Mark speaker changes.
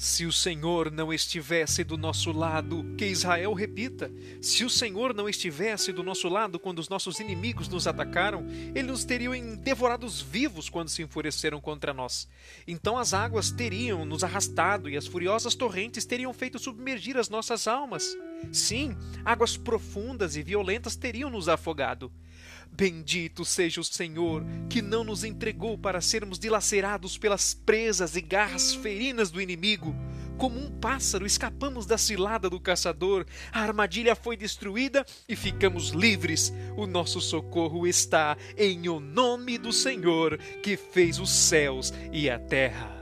Speaker 1: Se o Senhor não estivesse do nosso lado, que Israel repita, se o Senhor não estivesse do nosso lado quando os nossos inimigos nos atacaram, eles nos teriam devorados vivos quando se enfureceram contra nós. Então as águas teriam nos arrastado e as furiosas torrentes teriam feito submergir as nossas almas. Sim, águas profundas e violentas teriam nos afogado. Bendito seja o Senhor, que não nos entregou para sermos dilacerados pelas presas e garras ferinas do inimigo. Como um pássaro, escapamos da cilada do caçador, a armadilha foi destruída e ficamos livres. O nosso socorro está em o nome do Senhor, que fez os céus e a terra.